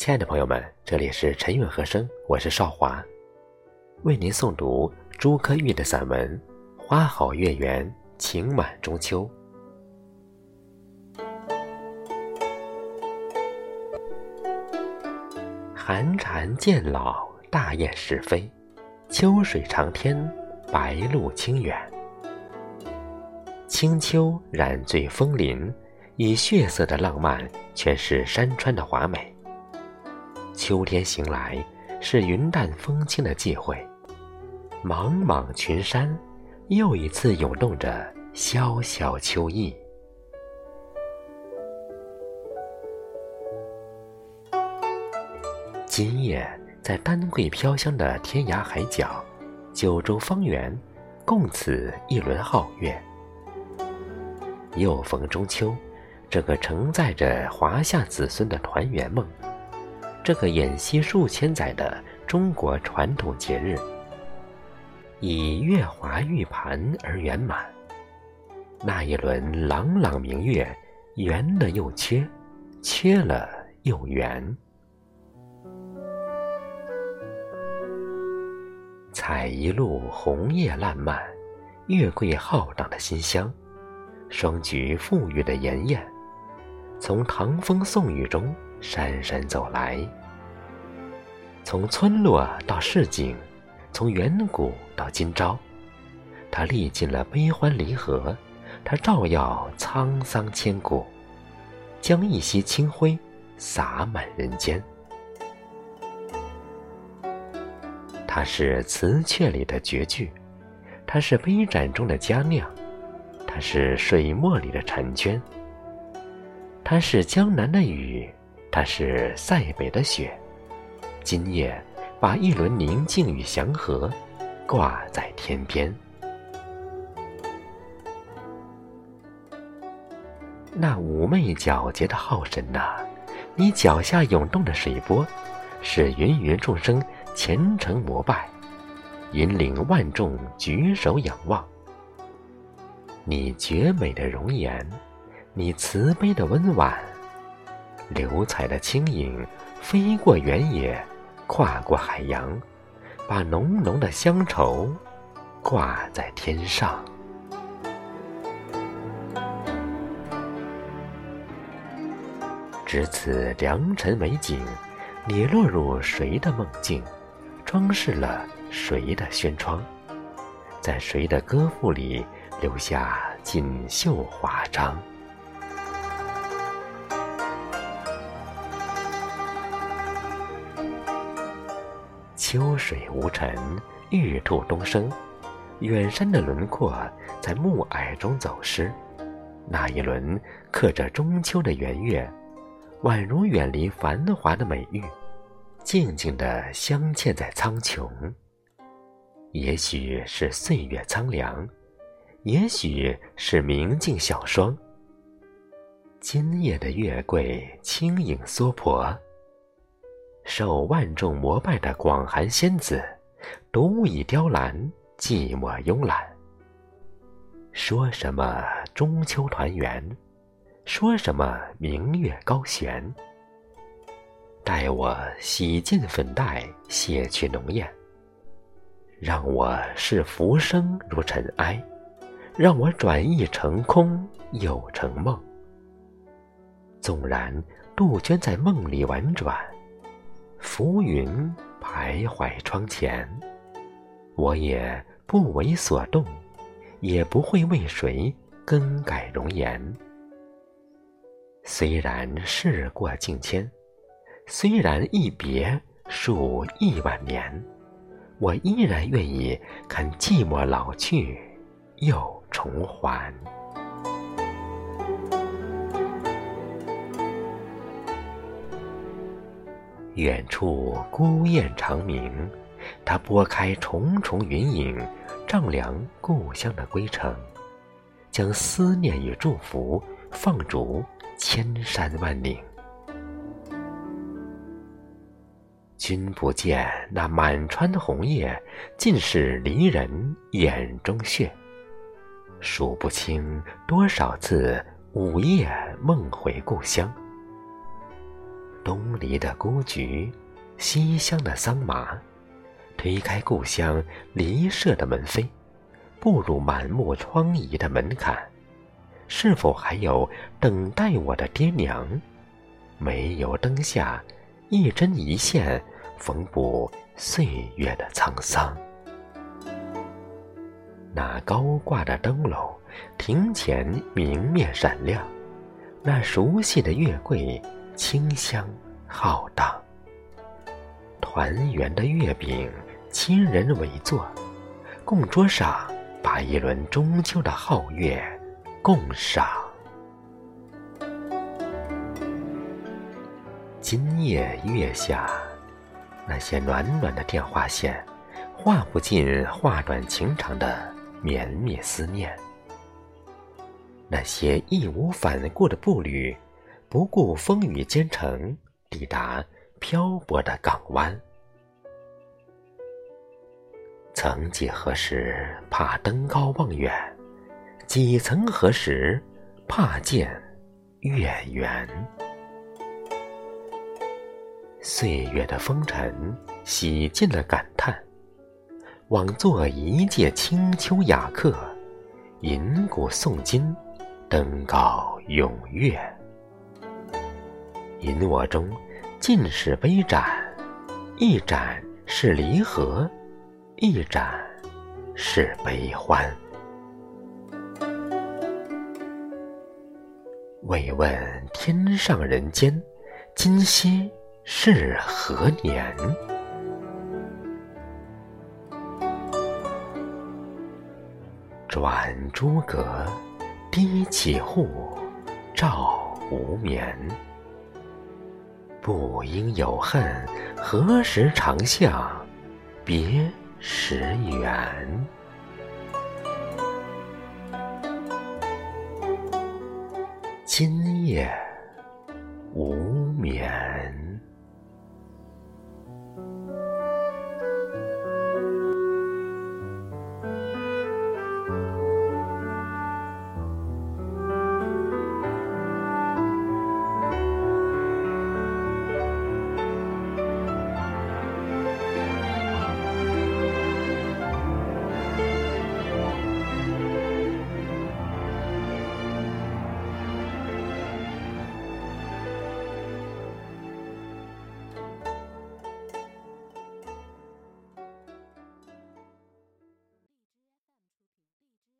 亲爱的朋友们，这里是陈韵和声，我是少华，为您诵读朱柯玉的散文《花好月圆，情满中秋》。寒蝉渐老，大雁时飞，秋水长天，白露清远。清秋染醉枫林，以血色的浪漫诠释山川的华美。秋天醒来，是云淡风轻的际会，茫茫群山，又一次涌动着潇潇秋意。今夜在丹桂飘香的天涯海角，九州方圆，共此一轮皓月。又逢中秋，这个承载着华夏子孙的团圆梦，这个沿袭数千载的中国传统节日，以月华玉盘而圆满。那一轮朗朗明月，圆了又缺，缺了又圆。采一路红叶烂漫，月桂浩荡的馨香。双菊馥郁的妍艳，从唐风宋雨中姗姗走来。从村落到市井，从远古到今朝，它历尽了悲欢离合，它照耀沧桑千古，将一袭清辉洒满人间。它是词阙里的绝句，它是杯盏中的佳酿。它是水墨里的婵娟，它是江南的雨，它是塞北的雪。今夜，把一轮宁静与祥和挂在天边。那妩媚皎洁的浩神呐，你脚下涌动的水波，使芸芸众生虔诚膜拜，引领万众举手仰望。你绝美的容颜，你慈悲的温婉，流彩的轻盈，飞过原野，跨过海洋，把浓浓的乡愁挂在天上。值此良辰美景，你落入谁的梦境？装饰了谁的轩窗？在谁的歌赋里？留下锦绣华章。秋水无尘，玉兔东升。远山的轮廓在暮霭中走失。那一轮刻着中秋的圆月，宛如远离繁华的美玉，静静地镶嵌在苍穹。也许是岁月苍凉。也许是明镜小霜。今夜的月桂轻盈娑婆，受万众膜拜的广寒仙子，独倚雕栏，寂寞慵懒。说什么中秋团圆，说什么明月高悬。待我洗尽粉黛，卸去浓艳，让我视浮生如尘埃。让我转意成空又成梦。纵然杜鹃在梦里婉转，浮云徘徊窗前，我也不为所动，也不会为谁更改容颜。虽然事过境迁，虽然一别数亿万年，我依然愿意看寂寞老去，又。重还。远处孤雁长鸣，它拨开重重云影，丈量故乡的归程，将思念与祝福放逐千山万岭。君不见那满川的红叶，尽是离人眼中血。数不清多少次午夜梦回故乡，东篱的孤菊，西厢的桑麻，推开故乡离舍的门扉，步入满目疮痍的门槛，是否还有等待我的爹娘？煤油灯下，一针一线缝补岁月的沧桑。那高挂的灯笼，庭前明面闪亮；那熟悉的月桂，清香浩荡。团圆的月饼，亲人围坐，供桌上把一轮中秋的皓月共赏。今夜月下，那些暖暖的电话线，画不尽画短情长的。绵绵思念，那些义无反顾的步履，不顾风雨兼程，抵达漂泊的港湾。曾几何时，怕登高望远；几曾何时，怕见月圆。岁月的风尘，洗尽了感叹。枉作一介清秋雅客，吟古诵今，登高咏月。吟我中尽是杯盏，一盏是离合，一盏是悲欢。未问天上人间，今夕是何年？转朱阁，低绮户，照无眠。不应有恨，何时长向别时圆？今夜无眠。